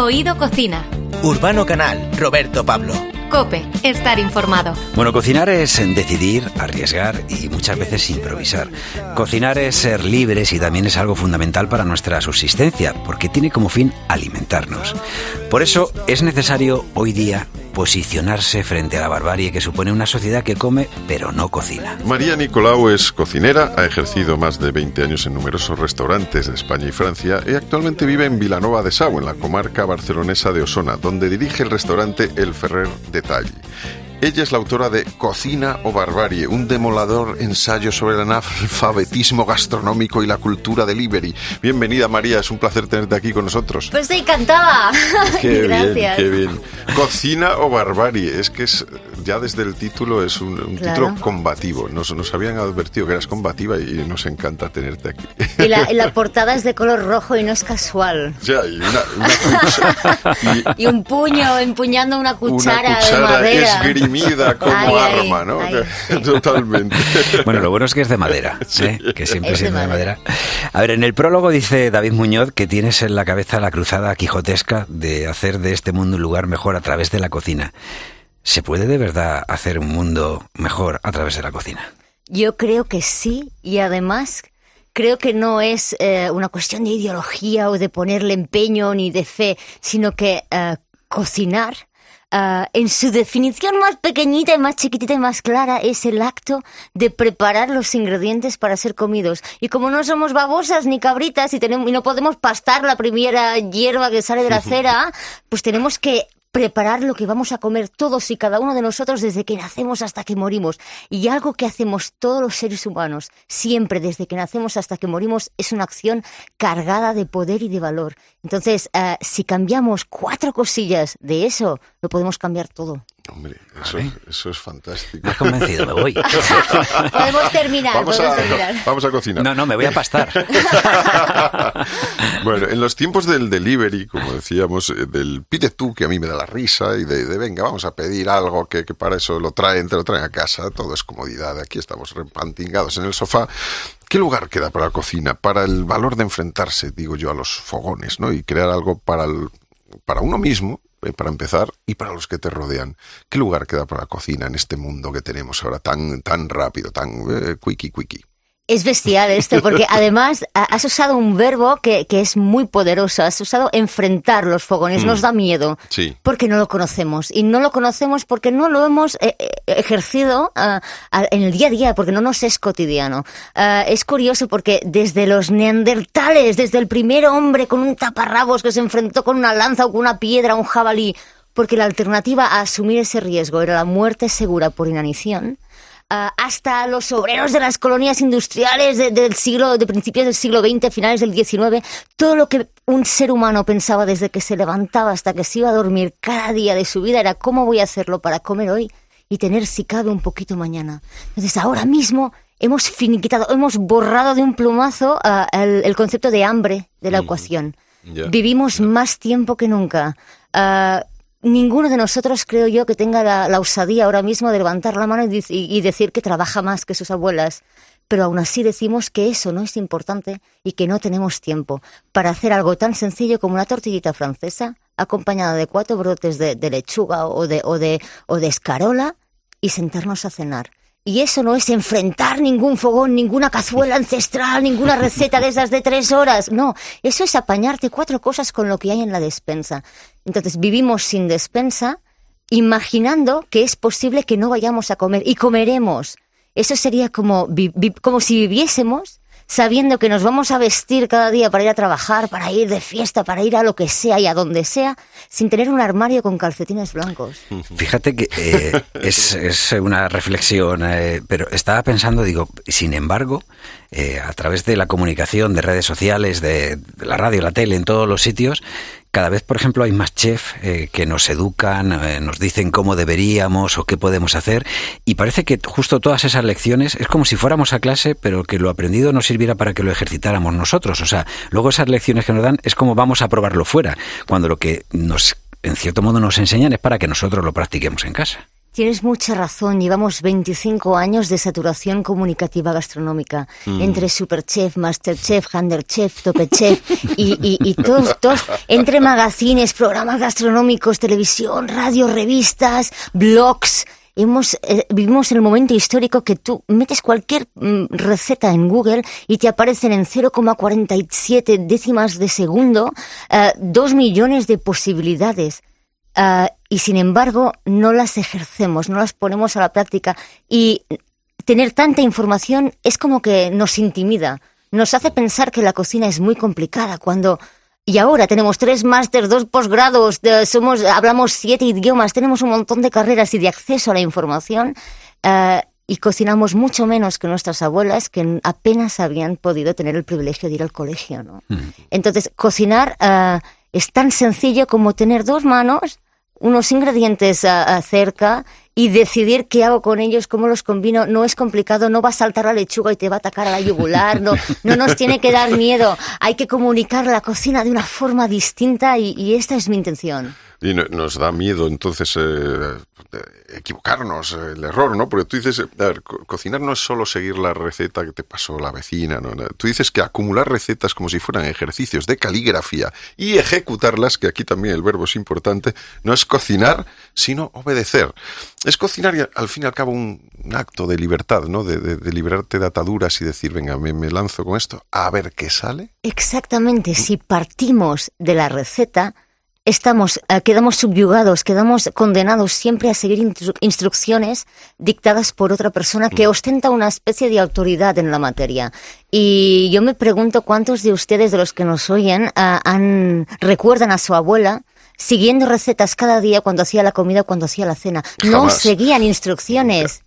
Oído Cocina. Urbano Canal, Roberto Pablo. Cope, estar informado. Bueno, cocinar es decidir, arriesgar y muchas veces improvisar. Cocinar es ser libres y también es algo fundamental para nuestra subsistencia, porque tiene como fin alimentarnos. Por eso es necesario hoy día posicionarse frente a la barbarie que supone una sociedad que come pero no cocina. María Nicolau es cocinera, ha ejercido más de 20 años en numerosos restaurantes de España y Francia y actualmente vive en Vilanova de Sau, en la comarca barcelonesa de Osona, donde dirige el restaurante El Ferrer de Talli. Ella es la autora de Cocina o Barbarie, un demolador ensayo sobre el analfabetismo gastronómico y la cultura delivery. Bienvenida María, es un placer tenerte aquí con nosotros. Pues estoy encantada. Qué Gracias. bien, qué bien. Cocina o Barbarie, es que es ya desde el título es un, un Claro. título combativo. Nos, nos habían advertido que eras combativa y nos encanta tenerte aquí. Y la, y la portada es de color rojo y no es casual. Sea, y una, una y Y un puño empuñando una cuchara, una de cuchara madera. esgrimida como Ay, arma, ¿no? ay. Totalmente. Bueno, lo bueno es que es de madera, Sí. ¿eh? que siempre Es de de madera. A ver, en el prólogo dice David Muñoz que tienes en la cabeza la cruzada quijotesca de hacer de este mundo un lugar mejor a través de la cocina. ¿Se puede de verdad hacer un mundo mejor a través de la cocina? Yo creo que sí y además creo que no es eh, una cuestión de ideología o de ponerle empeño ni de fe, sino que eh, cocinar eh, en su definición más pequeñita y más chiquitita y más clara es el acto de preparar los ingredientes para ser comidos. Y como no somos babosas ni cabritas y, tenemos, y no podemos pastar la primera hierba que sale de la acera, pues tenemos que preparar lo que vamos a comer todos y cada uno de nosotros desde que nacemos hasta que morimos. Y algo que hacemos todos los seres humanos, siempre desde que nacemos hasta que morimos, es una acción cargada de poder y de valor. Entonces, eh, si cambiamos cuatro cosillas de eso, lo podemos cambiar todo. Hombre, eso, eso es fantástico. Me has convencido, me voy. Podemos terminar, Vamos podemos a, terminar. vamos a cocinar. No, no, me voy a pastar. bueno, en los tiempos del delivery, como decíamos, eh, del pide tú, que a mí me da la risa, y de, de, venga, vamos a pedir algo que, que para eso lo traen, te lo traen a casa, todo es comodidad, aquí estamos repantingados en el sofá. ¿Qué lugar queda para la cocina? Para el valor de enfrentarse, digo yo, a los fogones, ¿no? Y crear algo para, el, para uno mismo, para empezar, y para los que te rodean. ¿Qué lugar queda para la cocina en este mundo que tenemos ahora tan, tan rápido, tan eh, quickie, quickie? Es bestial esto, porque además ha- has usado un verbo que, que es muy poderoso. Has usado enfrentar los fogones. Nos da miedo. Sí. Porque no lo conocemos. Y no lo conocemos porque no lo hemos eh, eh, ejercido ah, en el día a día, porque no nos es cotidiano. Ah, es curioso porque desde los neandertales, desde el primer hombre con un taparrabos que se enfrentó con una lanza o con una piedra, un jabalí, porque la alternativa a asumir ese riesgo era la muerte segura por inanición. Ah, hasta los obreros de las colonias industriales de- del siglo, de principios del siglo XX, finales del XIX, todo lo que un ser humano pensaba desde que se levantaba hasta que se iba a dormir cada día de su vida era cómo voy a hacerlo para comer hoy y tener si cabe un poquito mañana. Entonces ahora mismo hemos finiquitado, hemos borrado de un plumazo ah, el, el concepto de hambre de la ecuación. Vivimos más tiempo que nunca. Ah, ninguno de nosotros creo yo que tenga la, osadía ahora mismo de levantar la mano y- y decir que trabaja más que sus abuelas. Pero aún así decimos que eso no es importante y que no tenemos tiempo para hacer algo tan sencillo como una tortillita francesa acompañada de cuatro brotes de, de lechuga o de, o, de, o de escarola y sentarnos a cenar. Y eso no es enfrentar ningún fogón, ninguna cazuela ancestral, ninguna receta de esas de tres horas. No, eso es apañarte cuatro cosas con lo que hay en la despensa. Entonces vivimos sin despensa, imaginando que es posible que no vayamos a comer y comeremos. Eso sería como, como si viviésemos sabiendo que nos vamos a vestir cada día para ir a trabajar, para ir de fiesta, para ir a lo que sea y a donde sea, sin tener un armario con calcetines blancos. Fíjate que eh, es, es una reflexión, eh, pero estaba pensando, digo, sin embargo, eh, a través de la comunicación, de redes sociales, de, de la radio, la tele, en todos los sitios, cada vez, por ejemplo, hay más chefs eh, que nos educan, eh, nos dicen cómo deberíamos o qué podemos hacer, y parece que justo todas esas lecciones es como si fuéramos a clase, pero que lo aprendido nos sirviera para que lo ejercitáramos nosotros. O sea, luego esas lecciones que nos dan es como vamos a probarlo fuera, cuando lo que nos, en cierto modo, nos enseñan es para que nosotros lo practiquemos en casa. Tienes mucha razón. Llevamos 25 años de saturación comunicativa gastronómica Mm. entre Superchef, Masterchef, Handerchef, Topechef y, y, y todos, todos, entre magazines, programas gastronómicos, televisión, radio, revistas, blogs. Hemos, eh, vivimos el momento histórico que tú metes cualquier mm, receta en Google y te aparecen en 0,47 décimas de segundo eh, dos millones de posibilidades. Ah, y sin embargo no las ejercemos, no las ponemos a la práctica y tener tanta información es como que nos intimida, nos hace pensar que la cocina es muy complicada cuando y ahora tenemos tres máster, dos posgrados, somos hablamos siete idiomas, tenemos un montón de carreras y de acceso a la información ah, y cocinamos mucho menos que nuestras abuelas que apenas habían podido tener el privilegio de ir al colegio, ¿no? Entonces, cocinar ah, es tan sencillo como tener dos manos, unos ingredientes ah, ah, cerca y decidir qué hago con ellos, cómo los combino. No es complicado, no va a saltar la lechuga y te va a atacar a la yugular, no, no nos tiene que dar miedo. Hay que comunicar la cocina de una forma distinta y, y esta es mi intención. Y no- nos da miedo entonces eh, equivocarnos, el error, ¿no? Porque tú dices, a ver, co- cocinar no es solo seguir la receta que te pasó la vecina, ¿no? Tú dices que acumular recetas como si fueran ejercicios de caligrafía y ejecutarlas, que aquí también el verbo es importante, no es cocinar, sino obedecer. Es cocinar al fin y al cabo un, acto de libertad, ¿no? De, de- de liberarte de ataduras y decir, venga, me lanzo con esto, a ver qué sale. Exactamente, si partimos de la receta, estamos, eh, quedamos subyugados, quedamos condenados siempre a seguir instru- instrucciones dictadas por otra persona que ostenta una especie de autoridad en la materia. Y yo me pregunto cuántos de ustedes, de los que nos oyen, ah, han, recuerdan a su abuela siguiendo recetas cada día cuando hacía la comida o cuando hacía la cena. No seguían instrucciones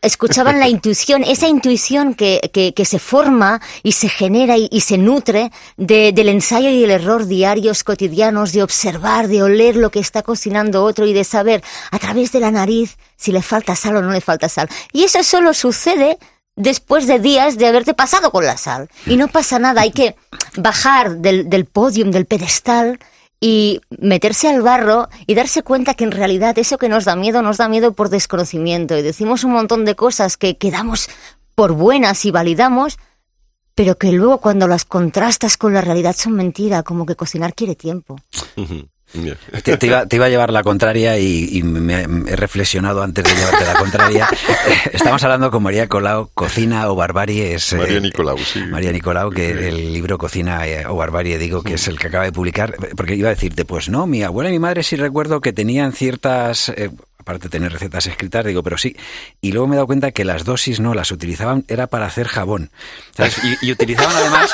escuchaban la intuición, esa intuición que, que, que se forma y se genera y, se nutre de- del ensayo y el error diarios, cotidianos, de observar, de oler lo que está cocinando otro y de saber a través de la nariz si le falta sal o no le falta sal. Y eso solo sucede después de días de haberte pasado con la sal. Y no pasa nada, hay que bajar del, del podium, del pedestal, y meterse al barro y darse cuenta que en realidad eso que nos da miedo nos da miedo por desconocimiento y decimos un montón de cosas que quedamos por buenas y validamos, pero que luego cuando las contrastas con la realidad son mentira, como que cocinar quiere tiempo. Te, te iba, te iba a llevar la contraria y, y me, me he reflexionado antes de llevarte la contraria. Estamos hablando con María Colau, Cocina o Barbarie. Es, María eh, Nicolau, sí. María Nicolau, que Sí. el libro Cocina eh, o Barbarie, digo, que es el que acaba de publicar. Porque iba a decirte, pues no, mi abuela y mi madre sí recuerdo que tenían ciertas... eh, aparte de tener recetas escritas, digo, pero sí. Y luego me he dado cuenta que las dosis no, las utilizaban, era para hacer jabón. ¿sabes? Y, y utilizaban además,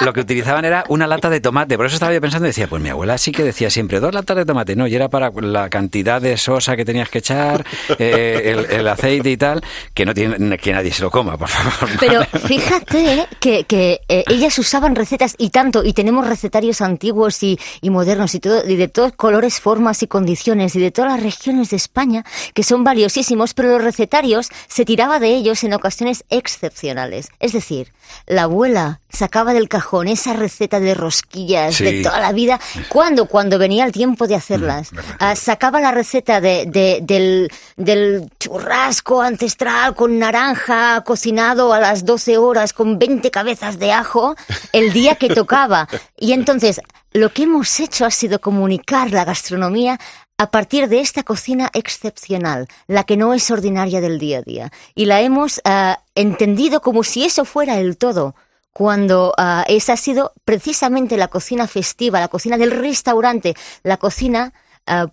lo que utilizaban era una lata de tomate. Por eso estaba yo pensando y decía, pues mi abuela sí que decía siempre dos latas de tomate. No, y era para la cantidad de sosa que tenías que echar, eh, el, el aceite y tal, que no tiene que nadie se lo coma, por favor. Pero fíjate que, que eh, ellas usaban recetas y tanto, y tenemos recetarios antiguos y, y modernos y todo, y de todos colores, formas y condiciones, y de todas las regiones de España, que son valiosísimos, pero los recetarios se tiraba de ellos en ocasiones excepcionales. Es decir, la abuela sacaba del cajón esa receta de rosquillas Sí. de toda la vida. ¿Cuándo? Cuando venía el tiempo de hacerlas. Ah, sacaba la receta de, de- del, del churrasco ancestral con naranja cocinado a las 12 horas con 20 cabezas de ajo el día que tocaba. Y entonces, lo que hemos hecho ha sido comunicar la gastronomía a partir de esta cocina excepcional, la que no es ordinaria del día a día. Y la hemos ah, entendido como si eso fuera el todo cuando ah, esa ha sido precisamente la cocina festiva, la cocina del restaurante, la cocina ah,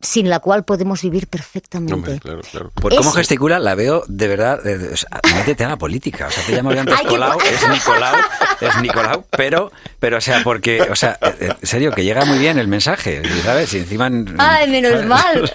sin la cual podemos vivir perfectamente. Hombre, claro, claro. Por cómo Eso. gesticula, la veo de verdad. eh, o sea, métete a la política. O sea, te llamo yo antes Ay, qué Colau, guay. es Nicolau, es Nicolau, pero, pero, o sea, porque, o sea, eh, eh, en serio, que llega muy bien el mensaje, ¿sabes? Y encima. Ay, menos mal.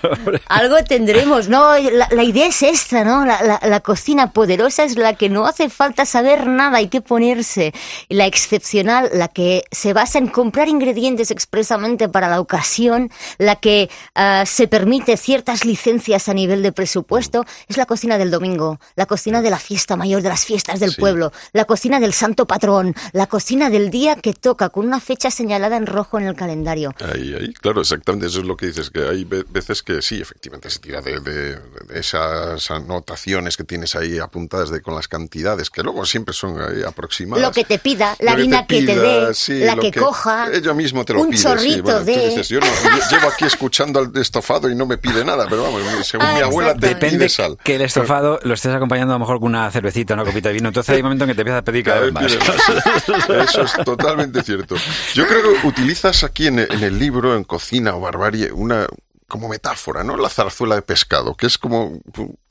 Algo tendremos. No, la, la idea es esta, ¿no? La, la- la cocina poderosa es la que no hace falta saber nada, hay que ponerse. La excepcional, la que se basa en comprar ingredientes expresamente para la ocasión, la que ah, ah, se permite ciertas licencias a nivel de presupuesto, es la cocina del domingo, la cocina de la fiesta mayor, de las fiestas del Sí. pueblo, la cocina del santo patrón, la cocina del día que toca con una fecha señalada en rojo en el calendario. Ahí, ahí, claro, exactamente, eso es lo que dices, que hay ve- veces que sí, efectivamente se tira de, de- de esas anotaciones que tienes ahí apuntadas de con las cantidades, que luego siempre son ahí aproximadas. Lo que te pida, la que harina te que te dé, sí, la que, coja, Ella mismo te lo un pide, sí, chorrito bueno, tú de... dices, yo no, yo llevo aquí escuchando al estofado y no me pide nada, pero vamos, según Ah, mi abuela te pide Depende sal. que el estofado lo estés acompañando a lo mejor con una cervecita, una copita de vino. Entonces hay un momento en que te empieza a pedir cada vez más. Eso es totalmente cierto. Yo creo que utilizas aquí en el, en el libro, en Cocina o Barbarie, una como metáfora, ¿no? La zarzuela de pescado, que es como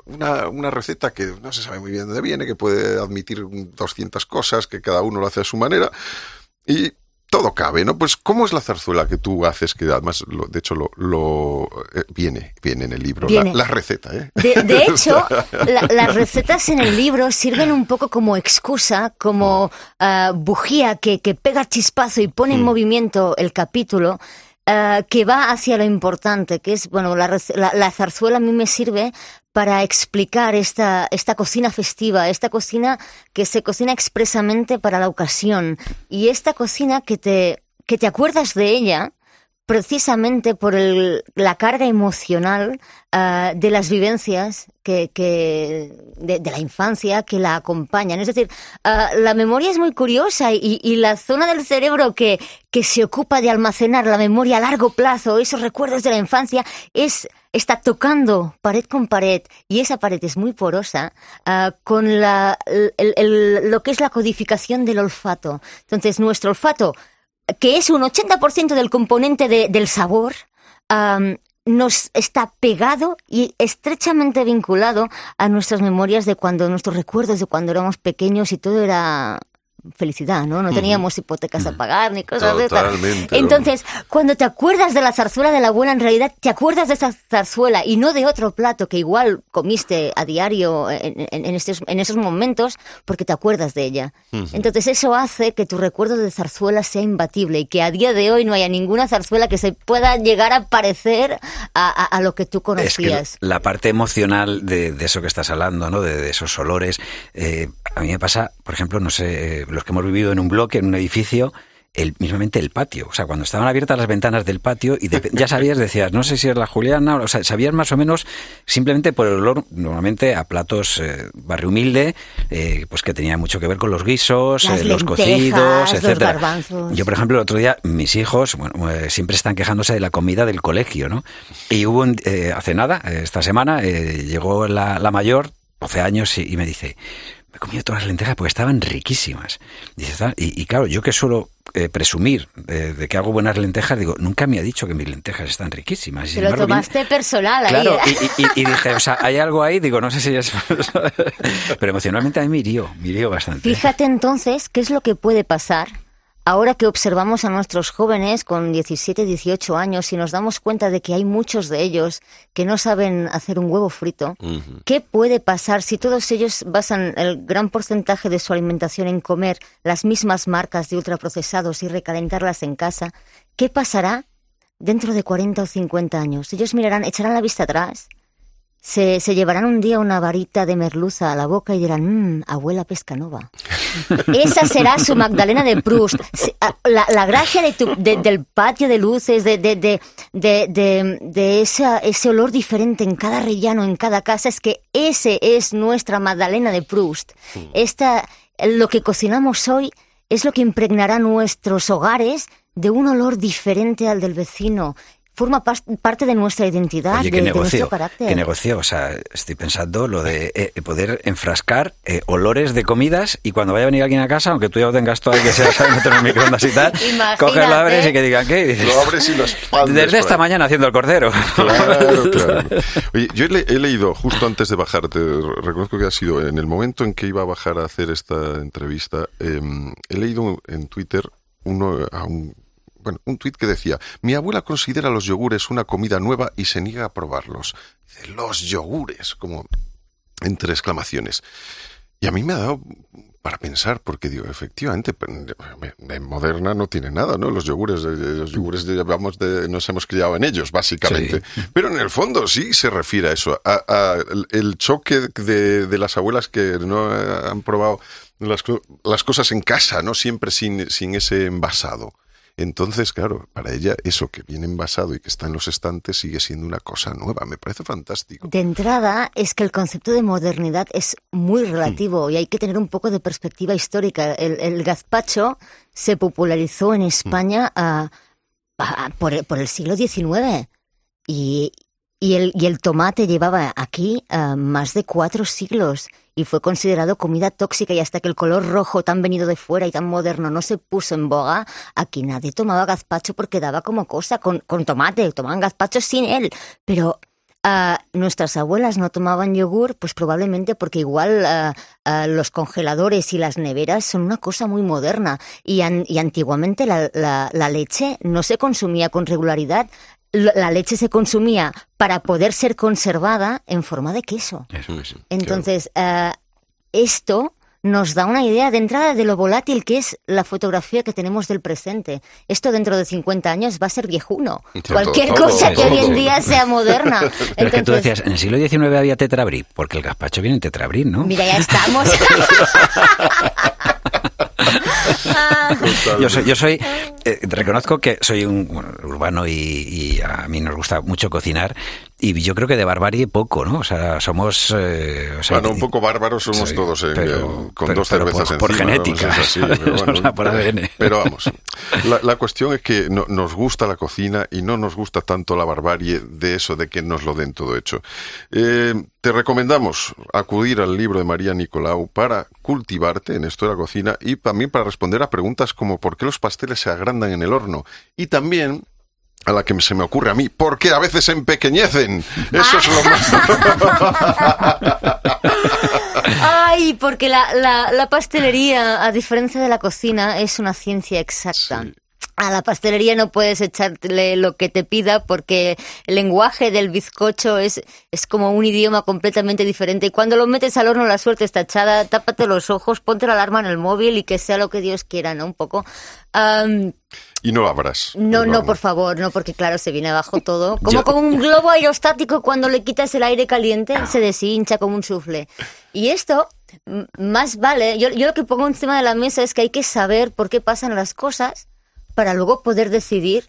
una, una receta que no se sabe muy bien de dónde viene, que puede admitir 200 cosas, que cada uno lo hace a su manera, y todo cabe, ¿no? Pues, ¿cómo es la zarzuela que tú haces? Que además, lo- de hecho, lo, lo- eh, viene, viene en el libro, Viene. la receta, ¿eh? De, de hecho, la- las recetas en el libro sirven un poco como excusa, como ah, bujía que, que pega chispazo y pone en movimiento el capítulo, ah, que va hacia lo importante, que es, bueno, la, la- la zarzuela a mí me sirve para explicar esta, esta cocina festiva, esta cocina que se cocina expresamente para la ocasión. Y esta cocina que te, que te acuerdas de ella precisamente por el- la carga emocional ah, de las vivencias que, que- de, la infancia que la acompañan. Es decir, ah, la memoria es muy curiosa y, y la zona del cerebro que, que se ocupa de almacenar la memoria a largo plazo, esos recuerdos de la infancia, es está tocando pared con pared y esa pared es muy porosa ah, con la, el- el- lo que es la codificación del olfato. Entonces, nuestro olfato que es un 80% del componente de- del sabor, nos está pegado y estrechamente vinculado a nuestras memorias de cuando, nuestros recuerdos de cuando éramos pequeños y todo era felicidad, ¿no? No teníamos hipotecas a pagar ni cosas de estas. Totalmente, Entonces, cuando te acuerdas de la zarzuela de la abuela, en realidad te acuerdas de esa zarzuela y no de otro plato que igual comiste a diario en, en- en estos, en esos momentos porque te acuerdas de ella. Entonces, eso hace que tu recuerdo de zarzuela sea imbatible y que a día de hoy no haya ninguna zarzuela que se pueda llegar a parecer a, a- a lo que tú Es que conocías. la parte emocional de, de eso que estás hablando, ¿no? De, de esos olores. eh, a mí me pasa, por ejemplo, no sé, eh, los que hemos vivido en un bloque, en un edificio, el, mismamente el patio. O sea, cuando estaban abiertas las ventanas del patio y de- ya sabías, decías, no sé si es la Juliana, o sea, sabías más o menos simplemente por el olor, normalmente a platos eh, barrio humilde, eh, pues que tenía mucho que ver con los guisos, eh, los lentejas, cocidos, los etcétera. garbanzos. Yo, por ejemplo, el otro día, mis hijos, bueno, siempre están quejándose de la comida del colegio, ¿no? Y hubo un- hace nada, esta semana, eh, llegó la, la mayor, 12 años, y, y me dice, me he comido todas las lentejas porque estaban riquísimas. Y, y claro, yo que suelo eh, presumir de, de que hago buenas lentejas, digo, nunca me ha dicho que mis lentejas están riquísimas. Y, lo embargo, tomaste personal ahí. Claro, ¿eh? y, y- y dije, o sea, hay algo ahí, digo, no sé si es... Pero emocionalmente a mí me hirió, me hirió bastante. Fíjate entonces qué es lo que puede pasar ahora que observamos a nuestros jóvenes con 17, 18 años y nos damos cuenta de que hay muchos de ellos que no saben hacer un huevo frito. ¿Qué puede pasar si todos ellos basan el gran porcentaje de su alimentación en comer las mismas marcas de ultraprocesados y recalentarlas en casa? ¿Qué pasará dentro de 40 o 50 años? Ellos mirarán, echarán la vista atrás se, se llevarán un día una varita de merluza a la boca y dirán, mmm, abuela pescanova. Esa será su Magdalena de Proust. La, la gracia de tu- de- del patio de luces, de, de, de, de, de- de esa- ese olor diferente en cada rellano, en cada casa, es que ese es nuestra Magdalena de Proust. Esta, lo que cocinamos hoy es lo que impregnará nuestros hogares de un olor diferente al del vecino. Forma parte de nuestra identidad, Oye, de, nuestro carácter. qué negocio. O sea, estoy pensando lo de eh, poder enfrascar eh, olores de comidas y cuando vaya a venir alguien a casa, aunque tú ya lo tengas todo y que sea sabes meter en el microondas y tal, coges, lo abres y que digan, ¿qué? Y dices, Lo abres y lo expandes Desde esta ahí. mañana haciendo el cordero. Claro, claro. Oye, yo he, le- he leído justo antes de bajar, te re- reconozco que ha sido en el momento en que iba a bajar a hacer esta entrevista, em, he leído en Twitter uno a un bueno, un tuit que decía, mi abuela considera los yogures una comida nueva y se niega a probarlos. Dice, los yogures, como entre exclamaciones. Y a mí me ha dado para pensar, porque digo, efectivamente, en moderna no tiene nada, ¿no? Los yogures, los yogures llevamos de, nos hemos criado en ellos, básicamente. Pero en el fondo sí se refiere a eso, a, el choque de, de, las abuelas que no han probado las, las, cosas en casa, ¿no? Siempre sin, sin ese envasado. Entonces, claro, para ella eso que viene envasado y que está en los estantes sigue siendo una cosa nueva. Me parece fantástico. De entrada, es que el concepto de modernidad es muy relativo y hay que tener un poco de perspectiva histórica. El, gazpacho se popularizó en España por, el siglo XIX y, y el, y el tomate llevaba aquí uh, más de cuatro siglos y fue considerado comida tóxica y hasta que el color rojo tan venido de fuera y tan moderno no se puso en boga, aquí nadie tomaba gazpacho porque daba como cosa con, con tomate, tomaban gazpacho sin él. Pero uh, nuestras abuelas no tomaban yogur, pues probablemente porque igual uh, los congeladores y las neveras son una cosa muy moderna y, an y antiguamente la, la, la, leche no se consumía con regularidad la leche se consumía para poder ser conservada en forma de queso. Entonces, eh, esto nos da una idea de entrada de lo volátil que es la fotografía que tenemos del presente. Esto dentro de 50 años va a ser viejuno. Cualquier cosa que hoy en día sea moderna. Pero que tú decías, en el siglo XIX había tetrabrí, porque el gazpacho viene en tetrabrí, ¿no? Mira, ya estamos. yo soy, yo soy eh, reconozco que soy un urbano y, a mí nos gusta mucho cocinar y yo creo que de barbarie poco, ¿no? O sea, somos... Eh, bueno, un poco bárbaros somos todos, eh, con dos cervezas por, por genética, pero, por ADN. pero vamos, la, cuestión es que nos gusta la cocina y no nos gusta tanto la barbarie de eso, de que nos lo den todo hecho. Te recomendamos acudir al libro de María Nicolau para cultivarte en esto de la cocina y también para responder a preguntas como por qué los pasteles se agrandan en el horno y también a la que se me ocurre a mí, porque a veces se empequeñecen. Eso es lo más... Ay, porque la, la, la, pastelería, a diferencia de la cocina, es una ciencia exacta. A la pastelería no puedes echarle lo que te pida porque el lenguaje del bizcocho es, es como un idioma completamente diferente. Y cuando lo metes al horno la suerte está echada, tápate los ojos, ponte la alarma en el móvil y que sea lo que Dios quiera, ¿no? Un poco. y no abras. No, no, por favor, no, porque claro, se viene abajo todo. Como con un globo aerostático cuando le quitas el aire caliente, se deshincha como un sufle. Y esto, más vale, yo, yo lo que pongo encima de la mesa es que hay que saber por qué pasan las cosas para luego poder decidir.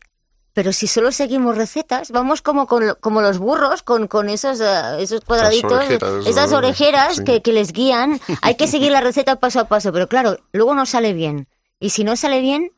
Pero si solo seguimos recetas, vamos como, como los burros, con, con esos, eh, esos cuadraditos, esas orejeras que, que les guían. Hay que seguir la receta paso a paso, pero claro, luego no sale bien. Y si no sale bien,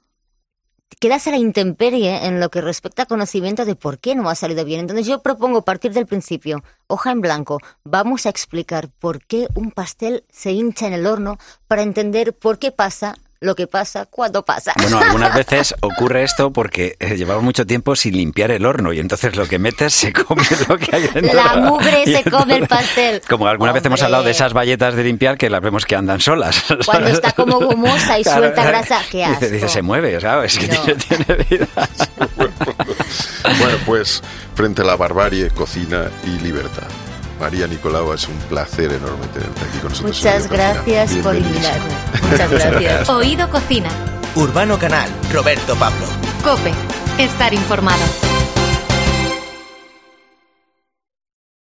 quedas a la intemperie en lo que respecta a conocimiento de por qué no ha salido bien. Entonces yo propongo partir del principio, hoja en blanco, vamos a explicar por qué un pastel se hincha en el horno para entender por qué pasa lo que pasa cuando pasa. Bueno, algunas veces ocurre esto porque eh, llevamos mucho tiempo sin limpiar el horno y entonces lo que metes se come lo que hay dentro. La mugre se come el pastel. Como alguna vez hemos hablado de esas valletas de limpiar que las vemos que andan solas. Cuando está como gomosa y suelta grasa, ¿qué hace? Dice, se mueve, ¿sabes? Que tiene, vida. bueno, pues frente a la barbarie, cocina y libertad. María Nicolau, es un placer enorme tenerte aquí con nosotros. Muchas gracias por invitarme. Muchas gracias. Oído Cocina. Urbano Canal, Roberto Pablo. Cope, estar informado.